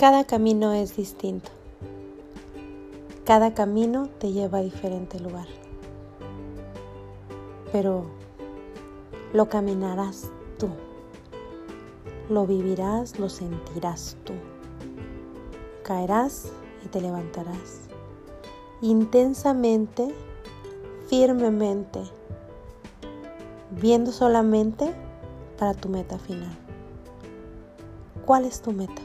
Cada camino es distinto. Cada camino te lleva a diferente lugar. Pero lo caminarás tú. Lo vivirás, lo sentirás tú. Caerás y te levantarás. Intensamente, firmemente, viendo solamente para tu meta final. ¿Cuál es tu meta?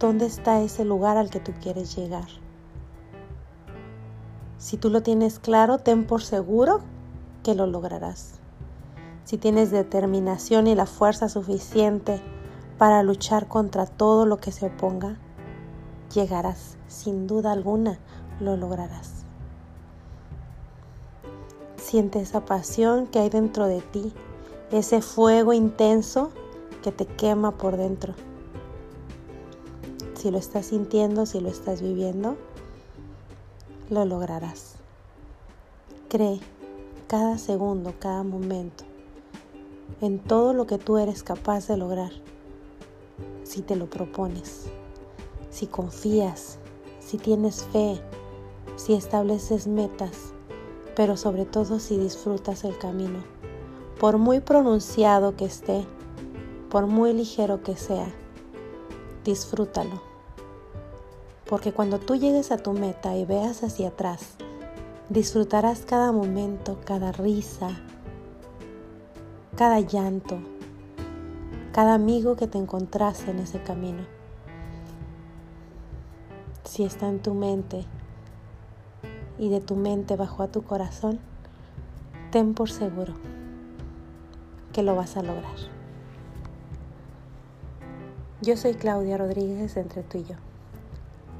¿Dónde está ese lugar al que tú quieres llegar? Si tú lo tienes claro, ten por seguro que lo lograrás. Si tienes determinación y la fuerza suficiente para luchar contra todo lo que se oponga, llegarás, sin duda alguna, lo lograrás. Siente esa pasión que hay dentro de ti, ese fuego intenso que te quema por dentro si lo estás sintiendo, si lo estás viviendo, lo lograrás. Cree cada segundo, cada momento en todo lo que tú eres capaz de lograr. Si te lo propones, si confías, si tienes fe, si estableces metas, pero sobre todo si disfrutas el camino. Por muy pronunciado que esté, por muy ligero que sea, disfrútalo porque cuando tú llegues a tu meta y veas hacia atrás, disfrutarás cada momento, cada risa, cada llanto, cada amigo que te encontraste en ese camino. Si está en tu mente y de tu mente bajó a tu corazón, ten por seguro que lo vas a lograr. Yo soy Claudia Rodríguez entre tú y yo.